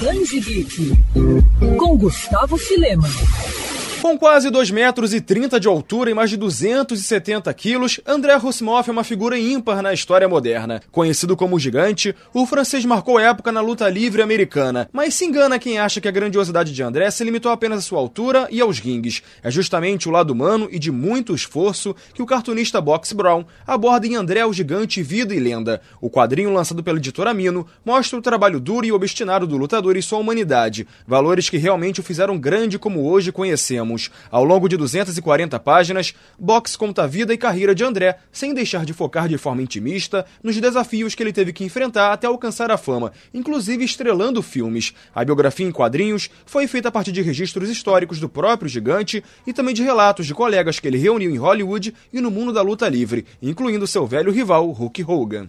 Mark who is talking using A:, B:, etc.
A: Danji Geek, com Gustavo Filema.
B: Com quase 2 metros e 30 de altura e mais de 270 quilos, André Roussimoff é uma figura ímpar na história moderna. Conhecido como gigante, o francês marcou época na luta livre americana, mas se engana quem acha que a grandiosidade de André se limitou apenas à sua altura e aos rings. É justamente o lado humano e de muito esforço que o cartunista Box Brown aborda em André o Gigante Vida e Lenda. O quadrinho lançado pela editora Mino mostra o trabalho duro e obstinado do lutador e sua humanidade, valores que realmente o fizeram grande como hoje conhecemos. Ao longo de 240 páginas, Box conta a vida e carreira de André, sem deixar de focar de forma intimista nos desafios que ele teve que enfrentar até alcançar a fama, inclusive estrelando filmes. A biografia em quadrinhos foi feita a partir de registros históricos do próprio gigante e também de relatos de colegas que ele reuniu em Hollywood e no mundo da luta livre, incluindo seu velho rival Hulk Hogan.